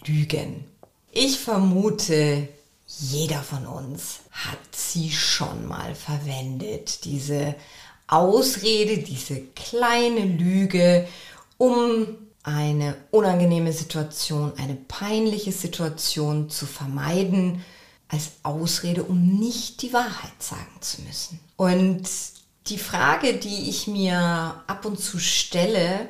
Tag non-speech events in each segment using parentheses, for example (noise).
Notlügen. Ich vermute, jeder von uns hat sie schon mal verwendet, diese Ausrede, diese kleine Lüge, um eine unangenehme Situation, eine peinliche Situation zu vermeiden, als Ausrede, um nicht die Wahrheit sagen zu müssen. Und die Frage, die ich mir ab und zu stelle,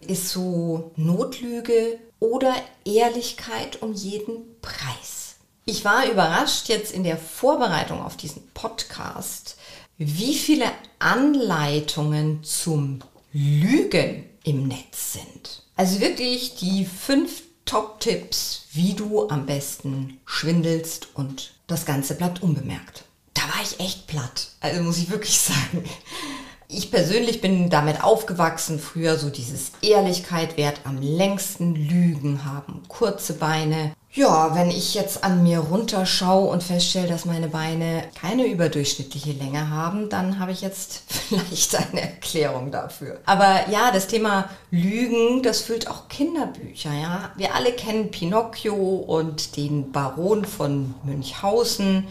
ist so Notlüge oder Ehrlichkeit um jeden Preis. Ich war überrascht jetzt in der Vorbereitung auf diesen Podcast, wie viele Anleitungen zum Lügen im Netz sind. Also wirklich die fünf Top-Tipps, wie du am besten schwindelst und das Ganze bleibt unbemerkt. Da war ich echt platt. Also muss ich wirklich (laughs) sagen. Ich persönlich bin damit aufgewachsen, früher so dieses Ehrlichkeit wert am längsten, Lügen haben kurze Beine. Ja, wenn ich jetzt an mir runterschaue und feststelle, dass meine Beine keine überdurchschnittliche Länge haben, dann habe ich jetzt (laughs) vielleicht eine Erklärung dafür. Aber ja, das Thema Lügen, das füllt auch Kinderbücher, ja. Wir alle kennen Pinocchio und den Baron von Münchhausen.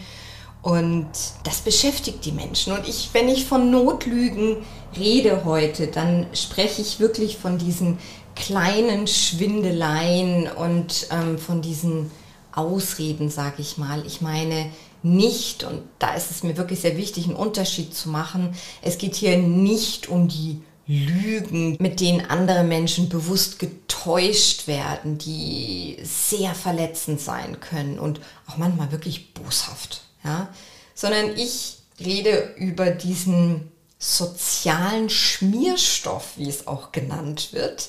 Und das beschäftigt die Menschen. Und ich, wenn ich von Notlügen rede heute, dann spreche ich wirklich von diesen kleinen Schwindeleien und ähm, von diesen Ausreden, sage ich mal. Ich meine nicht, und da ist es mir wirklich sehr wichtig, einen Unterschied zu machen, es geht hier nicht um die Lügen, mit denen andere Menschen bewusst getäuscht werden, die sehr verletzend sein können und auch manchmal wirklich boshaft ja, sondern ich rede über diesen sozialen Schmierstoff, wie es auch genannt wird,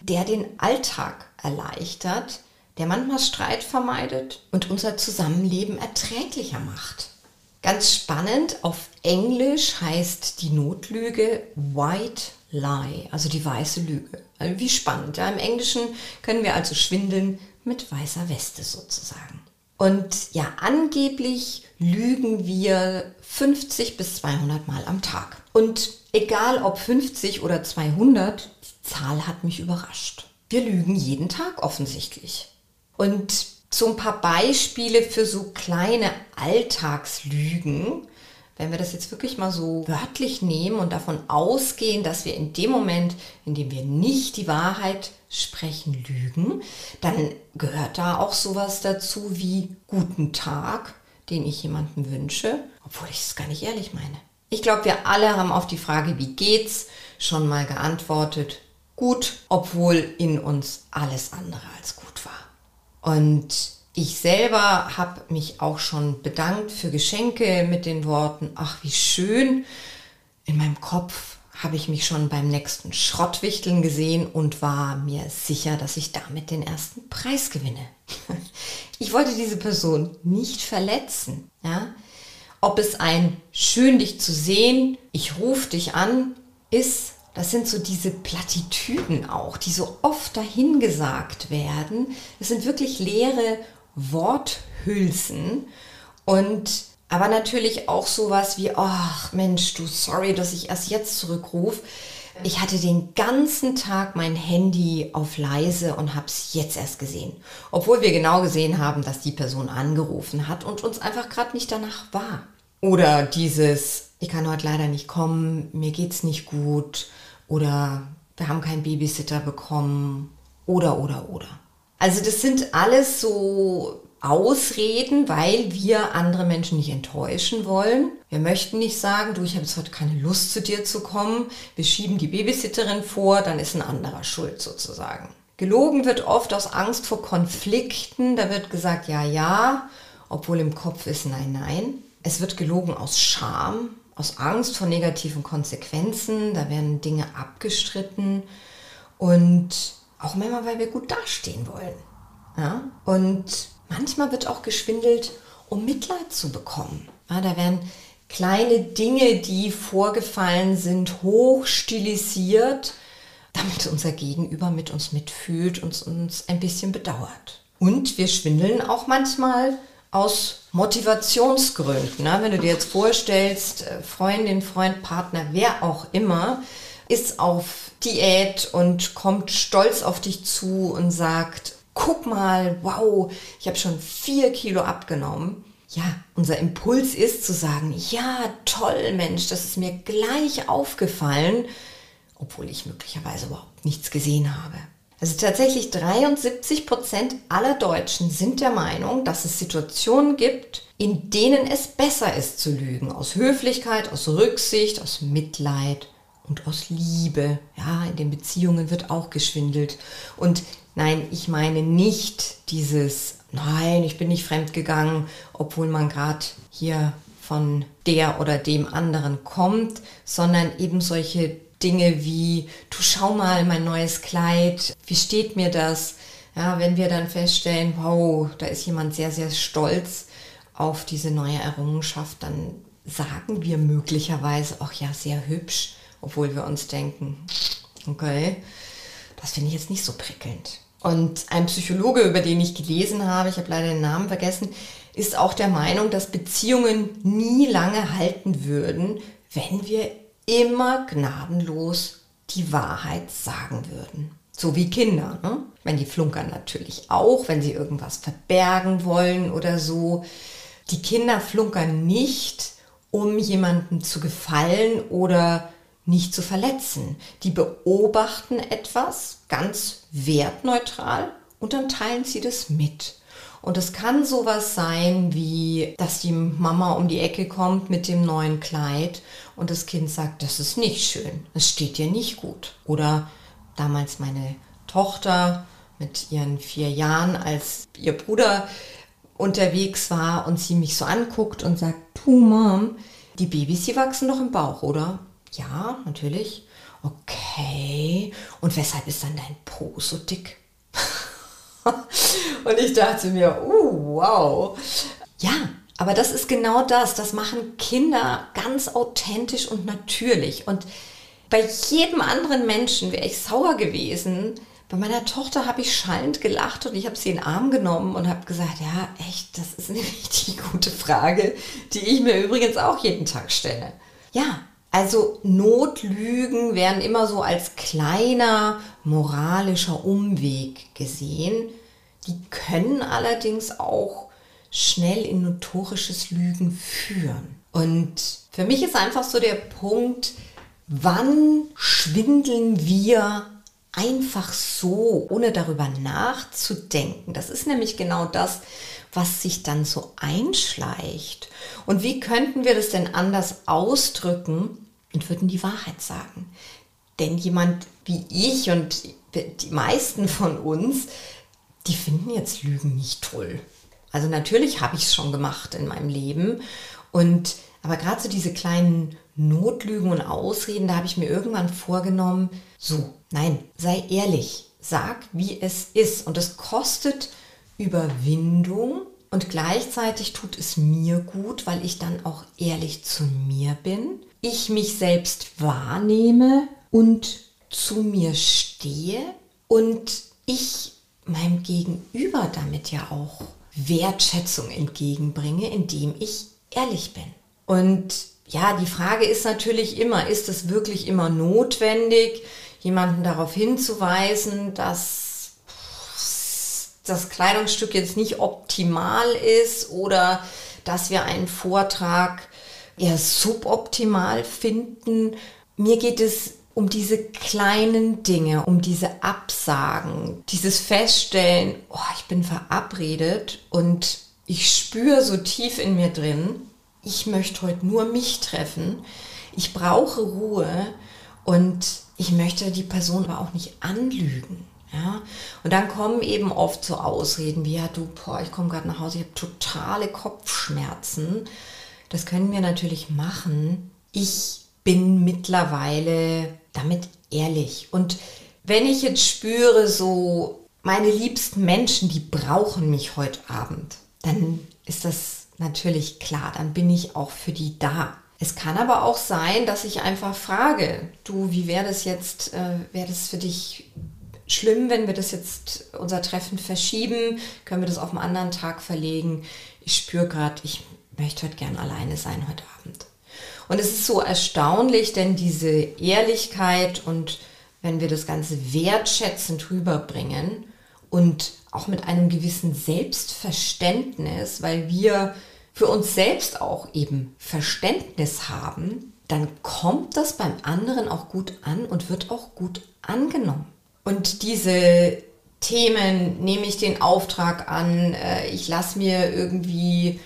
der den Alltag erleichtert, der manchmal Streit vermeidet und unser Zusammenleben erträglicher macht. Ganz spannend, auf Englisch heißt die Notlüge White Lie, also die weiße Lüge. Also wie spannend. Ja? Im Englischen können wir also schwindeln mit weißer Weste sozusagen. Und ja, angeblich lügen wir 50 bis 200 Mal am Tag. Und egal ob 50 oder 200, die Zahl hat mich überrascht. Wir lügen jeden Tag offensichtlich. Und so ein paar Beispiele für so kleine Alltagslügen, wenn wir das jetzt wirklich mal so wörtlich nehmen und davon ausgehen, dass wir in dem Moment, in dem wir nicht die Wahrheit sprechen, lügen, dann gehört da auch sowas dazu wie guten Tag, den ich jemandem wünsche, obwohl ich es gar nicht ehrlich meine. Ich glaube, wir alle haben auf die Frage, wie geht's, schon mal geantwortet, gut, obwohl in uns alles andere als gut war. Und ich selber habe mich auch schon bedankt für Geschenke mit den Worten, ach wie schön. In meinem Kopf habe ich mich schon beim nächsten Schrottwichteln gesehen und war mir sicher, dass ich damit den ersten Preis gewinne. (laughs) Ich wollte diese Person nicht verletzen. Ja? Ob es ein schön dich zu sehen, ich rufe dich an, ist, das sind so diese Plattitüden auch, die so oft dahingesagt werden. Es sind wirklich leere Worthülsen und aber natürlich auch sowas wie, ach Mensch, du sorry, dass ich erst jetzt zurückrufe. Ich hatte den ganzen Tag mein Handy auf leise und habe es jetzt erst gesehen. Obwohl wir genau gesehen haben, dass die Person angerufen hat und uns einfach gerade nicht danach war. Oder dieses, ich kann heute leider nicht kommen, mir geht's nicht gut. Oder wir haben keinen Babysitter bekommen. Oder, oder, oder. Also das sind alles so Ausreden, weil wir andere Menschen nicht enttäuschen wollen. Wir möchten nicht sagen, du, ich habe jetzt heute keine Lust zu dir zu kommen. Wir schieben die Babysitterin vor, dann ist ein anderer schuld sozusagen. Gelogen wird oft aus Angst vor Konflikten. Da wird gesagt, ja, ja, obwohl im Kopf ist nein, nein. Es wird gelogen aus Scham, aus Angst vor negativen Konsequenzen. Da werden Dinge abgestritten und auch manchmal, weil wir gut dastehen wollen. Ja? Und manchmal wird auch geschwindelt, um Mitleid zu bekommen. Ja, da werden kleine Dinge, die vorgefallen sind, hochstilisiert, damit unser Gegenüber mit uns mitfühlt und uns ein bisschen bedauert. Und wir schwindeln auch manchmal aus Motivationsgründen. Ne? Wenn du dir jetzt vorstellst, äh, Freundin, Freund, Partner, wer auch immer, ist auf Diät und kommt stolz auf dich zu und sagt, guck mal, wow, ich habe schon vier Kilo abgenommen. Ja, unser Impuls ist zu sagen, ja, toll, Mensch, das ist mir gleich aufgefallen, obwohl ich möglicherweise überhaupt nichts gesehen habe. Also tatsächlich 73 Prozent aller Deutschen sind der Meinung, dass es Situationen gibt, in denen es besser ist zu lügen. Aus Höflichkeit, aus Rücksicht, aus Mitleid und aus Liebe. Ja, in den Beziehungen wird auch geschwindelt. Und nein, ich meine nicht dieses, nein, ich bin nicht fremdgegangen, obwohl man gerade hier von der oder dem anderen kommt, sondern eben solche Dinge wie, du schau mal mein neues Kleid, wie steht mir das? Ja, wenn wir dann feststellen, wow, da ist jemand sehr, sehr stolz auf diese neue Errungenschaft, dann sagen wir möglicherweise auch ja sehr hübsch, obwohl wir uns denken, okay, das finde ich jetzt nicht so prickelnd. Und ein Psychologe, über den ich gelesen habe, ich habe leider den Namen vergessen, ist auch der Meinung, dass Beziehungen nie lange halten würden, wenn wir immer gnadenlos die Wahrheit sagen würden. So wie Kinder. Ne? Wenn die flunkern natürlich auch, wenn sie irgendwas verbergen wollen oder so. Die Kinder flunkern nicht, um jemandem zu gefallen oder nicht zu verletzen. Die beobachten etwas ganz wertneutral und dann teilen sie das mit. Und es kann sowas sein wie, dass die Mama um die Ecke kommt mit dem neuen Kleid und das Kind sagt, das ist nicht schön, es steht dir nicht gut. Oder damals meine Tochter mit ihren vier Jahren, als ihr Bruder unterwegs war und sie mich so anguckt und sagt, du Mom, die Babys, die wachsen noch im Bauch, oder? Ja, natürlich. Okay. Und weshalb ist dann dein Po so dick? (laughs) und ich dachte mir, uh, wow. Ja, aber das ist genau das. Das machen Kinder ganz authentisch und natürlich. Und bei jedem anderen Menschen wäre ich sauer gewesen. Bei meiner Tochter habe ich schallend gelacht und ich habe sie in den Arm genommen und habe gesagt, ja, echt, das ist eine (laughs) richtig gute Frage, die ich mir übrigens auch jeden Tag stelle. Ja, also Notlügen werden immer so als kleiner moralischer Umweg gesehen. Die können allerdings auch schnell in notorisches Lügen führen. Und für mich ist einfach so der Punkt, wann schwindeln wir einfach so, ohne darüber nachzudenken. Das ist nämlich genau das, was sich dann so einschleicht. Und wie könnten wir das denn anders ausdrücken und würden die Wahrheit sagen? Denn jemand wie ich und die meisten von uns, die finden jetzt Lügen nicht toll. Also natürlich habe ich es schon gemacht in meinem Leben und aber gerade so diese kleinen Notlügen und Ausreden, da habe ich mir irgendwann vorgenommen, so, nein, sei ehrlich, sag, wie es ist und es kostet Überwindung und gleichzeitig tut es mir gut, weil ich dann auch ehrlich zu mir bin, ich mich selbst wahrnehme und zu mir stehe und ich meinem Gegenüber damit ja auch Wertschätzung entgegenbringe, indem ich ehrlich bin. Und ja, die Frage ist natürlich immer, ist es wirklich immer notwendig, jemanden darauf hinzuweisen, dass das Kleidungsstück jetzt nicht optimal ist oder dass wir einen Vortrag eher suboptimal finden. Mir geht es um diese kleinen Dinge, um diese Absagen, dieses Feststellen, oh, ich bin verabredet und ich spüre so tief in mir drin, ich möchte heute nur mich treffen, ich brauche Ruhe und ich möchte die Person aber auch nicht anlügen. Ja? Und dann kommen eben oft so Ausreden wie, ja du, boah, ich komme gerade nach Hause, ich habe totale Kopfschmerzen. Das können wir natürlich machen. Ich bin mittlerweile damit ehrlich. Und wenn ich jetzt spüre, so, meine liebsten Menschen, die brauchen mich heute Abend, dann ist das natürlich klar, dann bin ich auch für die da. Es kann aber auch sein, dass ich einfach frage, du, wie wäre das jetzt, äh, wäre das für dich schlimm, wenn wir das jetzt, unser Treffen verschieben? Können wir das auf einen anderen Tag verlegen? Ich spüre gerade, ich möchte heute gern alleine sein heute Abend. Und es ist so erstaunlich, denn diese Ehrlichkeit und wenn wir das Ganze wertschätzend rüberbringen und auch mit einem gewissen Selbstverständnis, weil wir für uns selbst auch eben Verständnis haben, dann kommt das beim anderen auch gut an und wird auch gut angenommen. Und diese Themen, nehme ich den Auftrag an, äh, ich lasse mir irgendwie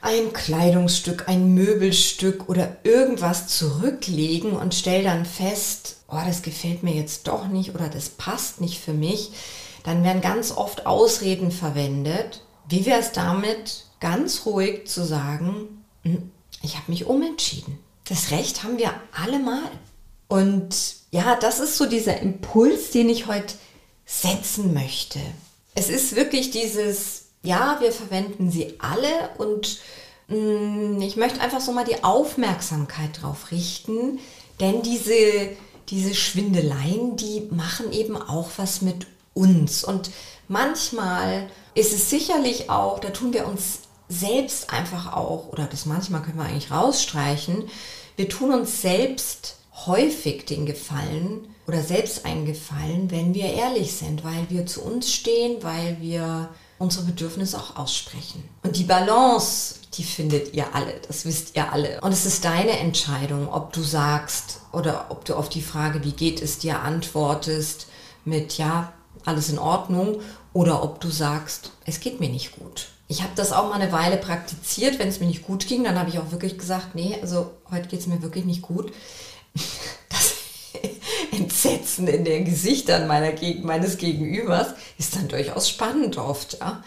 ein Kleidungsstück, ein Möbelstück oder irgendwas zurücklegen und stelle dann fest, oh, das gefällt mir jetzt doch nicht oder das passt nicht für mich, dann werden ganz oft Ausreden verwendet. Wie wäre es damit, ganz ruhig zu sagen, hm, ich habe mich umentschieden. Das Recht haben wir alle mal. Und ja, das ist so dieser Impuls, den ich heute setzen möchte. Es ist wirklich dieses, ja, wir verwenden sie alle und mh, hm, ich möchte einfach so mal die Aufmerksamkeit drauf richten, denn diese, diese Schwindeleien, die machen eben auch was mit uns. Und manchmal ist es sicherlich auch, da tun wir uns selbst einfach auch, oder das manchmal können wir eigentlich rausstreichen, wir tun uns selbst häufig den Gefallen oder selbst einen Gefallen, wenn wir ehrlich sind, weil wir zu uns stehen, weil wir unsere Bedürfnisse auch aussprechen. Und die Balance, die findet ihr alle, das wisst ihr alle. Und es ist deine Entscheidung, ob du sagst oder ob du auf die Frage, wie geht es dir, antwortest mit ja, alles in Ordnung oder ob du sagst, es geht mir nicht gut. Ich habe das auch mal eine Weile praktiziert, wenn es mir nicht gut ging, dann habe ich auch wirklich gesagt, nee, also heute geht es mir wirklich nicht gut. Das (laughs) Entsetzen in den Gesichtern meiner, meines Gegenübers ist dann durchaus spannend oft. Ja?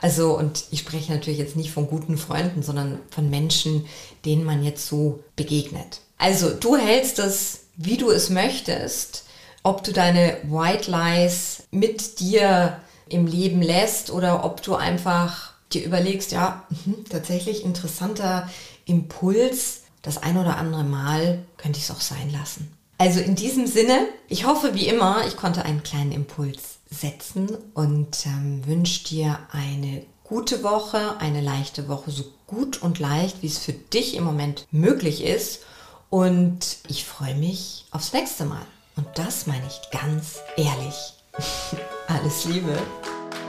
Also, und ich spreche natürlich jetzt nicht von guten Freunden, sondern von Menschen, denen man jetzt so begegnet. Also, du hältst es, wie du es möchtest ob du deine White Lies mit dir im Leben lässt oder ob du einfach dir überlegst, ja, mh, tatsächlich interessanter Impuls, das ein oder andere Mal könnte ich es auch sein lassen. Also in diesem Sinne, ich hoffe wie immer, ich konnte einen kleinen Impuls setzen und ähm, wünsche dir eine gute Woche, eine leichte Woche, so gut und leicht, wie es für dich im Moment möglich ist. Und ich freue mich aufs nächste Mal. Und das meine ich ganz ehrlich. (laughs) Alles Liebe.